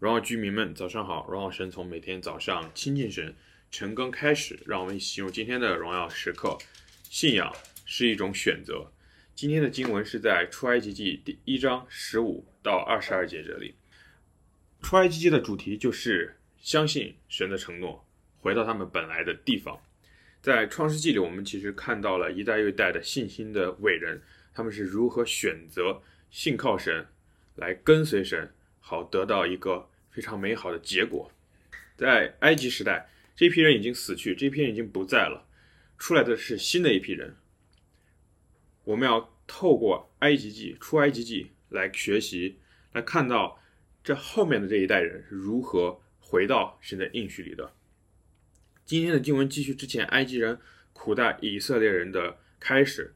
荣耀居民们，早上好！荣耀神从每天早上亲近神、晨更开始，让我们一起进入今天的荣耀时刻。信仰是一种选择。今天的经文是在出埃及记第一章十五到二十二节这里。出埃及记的主题就是相信神的承诺，回到他们本来的地方。在创世纪里，我们其实看到了一代又一代的信心的伟人，他们是如何选择信靠神，来跟随神，好得到一个。非常美好的结果，在埃及时代，这批人已经死去，这批人已经不在了，出来的是新的一批人。我们要透过埃及记、出埃及记来学习，来看到这后面的这一代人是如何回到神的应许里的。今天的经文继续之前埃及人苦待以色列人的开始，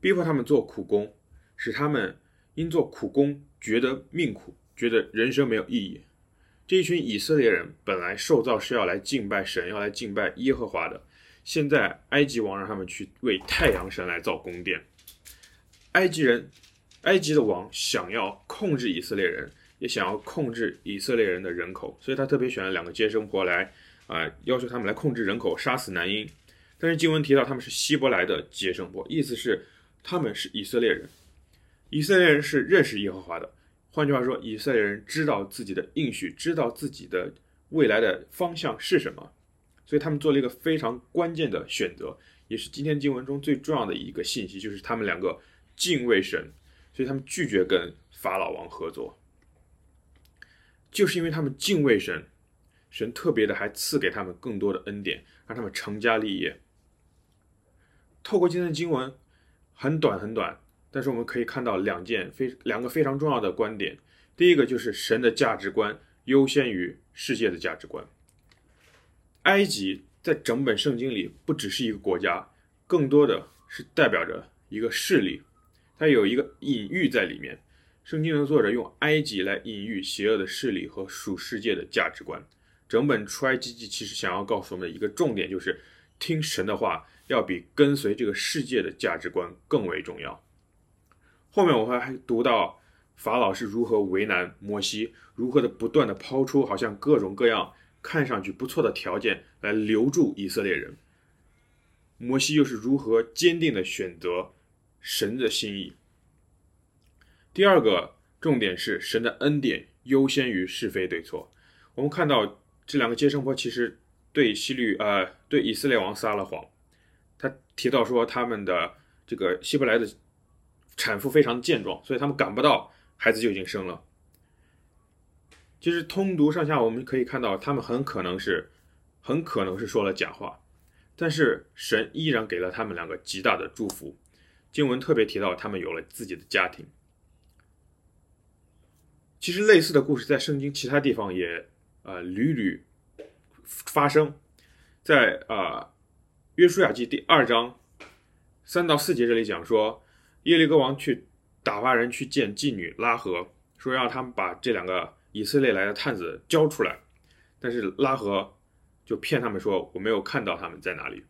逼迫他们做苦工，使他们因做苦工觉得命苦，觉得人生没有意义。这一群以色列人本来受造是要来敬拜神，要来敬拜耶和华的。现在埃及王让他们去为太阳神来造宫殿。埃及人，埃及的王想要控制以色列人，也想要控制以色列人的人口，所以他特别选了两个接生婆来，啊、要求他们来控制人口，杀死男婴。但是经文提到他们是希伯来的接生婆，意思是他们是以色列人。以色列人是认识耶和华的。换句话说，以色列人知道自己的应许，知道自己的未来的方向是什么，所以他们做了一个非常关键的选择，也是今天经文中最重要的一个信息，就是他们两个敬畏神，所以他们拒绝跟法老王合作，就是因为他们敬畏神，神特别的还赐给他们更多的恩典，让他们成家立业。透过今天的经文，很短很短。但是我们可以看到两件非两个非常重要的观点。第一个就是神的价值观优先于世界的价值观。埃及在整本圣经里不只是一个国家，更多的是代表着一个势力，它有一个隐喻在里面。圣经的作者用埃及来隐喻邪恶的势力和属世界的价值观。整本出埃及记其实想要告诉我们一个重点就是，听神的话要比跟随这个世界的价值观更为重要。后面我会还读到法老是如何为难摩西，如何的不断的抛出好像各种各样看上去不错的条件来留住以色列人。摩西又是如何坚定的选择神的心意。第二个重点是神的恩典优先于是非对错。我们看到这两个接生婆其实对希律呃对以色列王撒了谎，他提到说他们的这个希伯来的。产妇非常的健壮，所以他们赶不到，孩子就已经生了。其实通读上下，我们可以看到，他们很可能是，很可能是说了假话，但是神依然给了他们两个极大的祝福。经文特别提到，他们有了自己的家庭。其实类似的故事在圣经其他地方也呃屡屡发生，在啊、呃、约书亚记第二章三到四节这里讲说。耶利哥王去打发人去见妓女拉合，说让他们把这两个以色列来的探子交出来。但是拉合就骗他们说，我没有看到他们在哪里。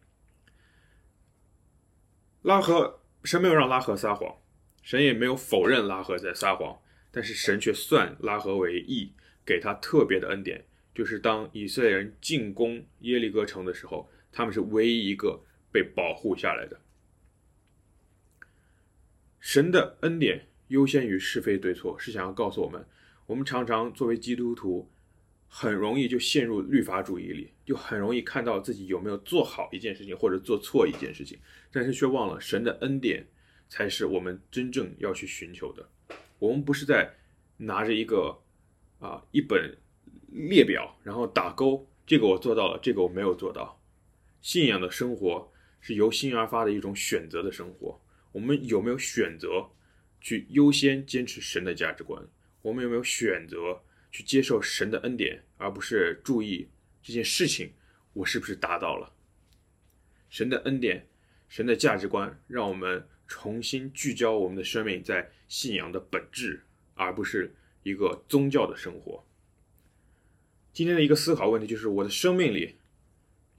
拉合，神没有让拉合撒谎，神也没有否认拉合在撒谎，但是神却算拉合为义，给他特别的恩典，就是当以色列人进攻耶利哥城的时候，他们是唯一一个被保护下来的。神的恩典优先于是非对错，是想要告诉我们，我们常常作为基督徒，很容易就陷入律法主义里，就很容易看到自己有没有做好一件事情，或者做错一件事情，但是却忘了神的恩典才是我们真正要去寻求的。我们不是在拿着一个啊一本列表，然后打勾，这个我做到了，这个我没有做到。信仰的生活是由心而发的一种选择的生活。我们有没有选择去优先坚持神的价值观？我们有没有选择去接受神的恩典，而不是注意这件事情我是不是达到了？神的恩典、神的价值观，让我们重新聚焦我们的生命在信仰的本质，而不是一个宗教的生活。今天的一个思考问题就是：我的生命里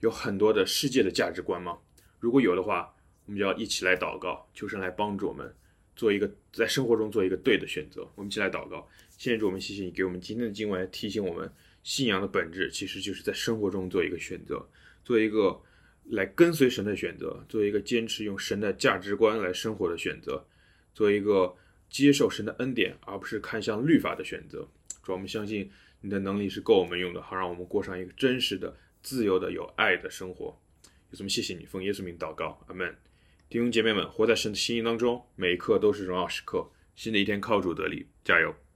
有很多的世界的价值观吗？如果有的话，我们就要一起来祷告，求神来帮助我们做一个在生活中做一个对的选择。我们一起来祷告，现在主，我们谢谢你给我们今天的经文，提醒我们信仰的本质其实就是在生活中做一个选择，做一个来跟随神的选择，做一个坚持用神的价值观来生活的选择，做一个接受神的恩典而不是看向律法的选择。主，我们相信你的能力是够我们用的，好让我们过上一个真实的、自由的、有爱的生活。有什么？谢谢你，奉耶稣名祷告，阿门。弟兄姐妹们，活在神的心意当中，每一刻都是荣耀时刻。新的一天靠主得力，加油！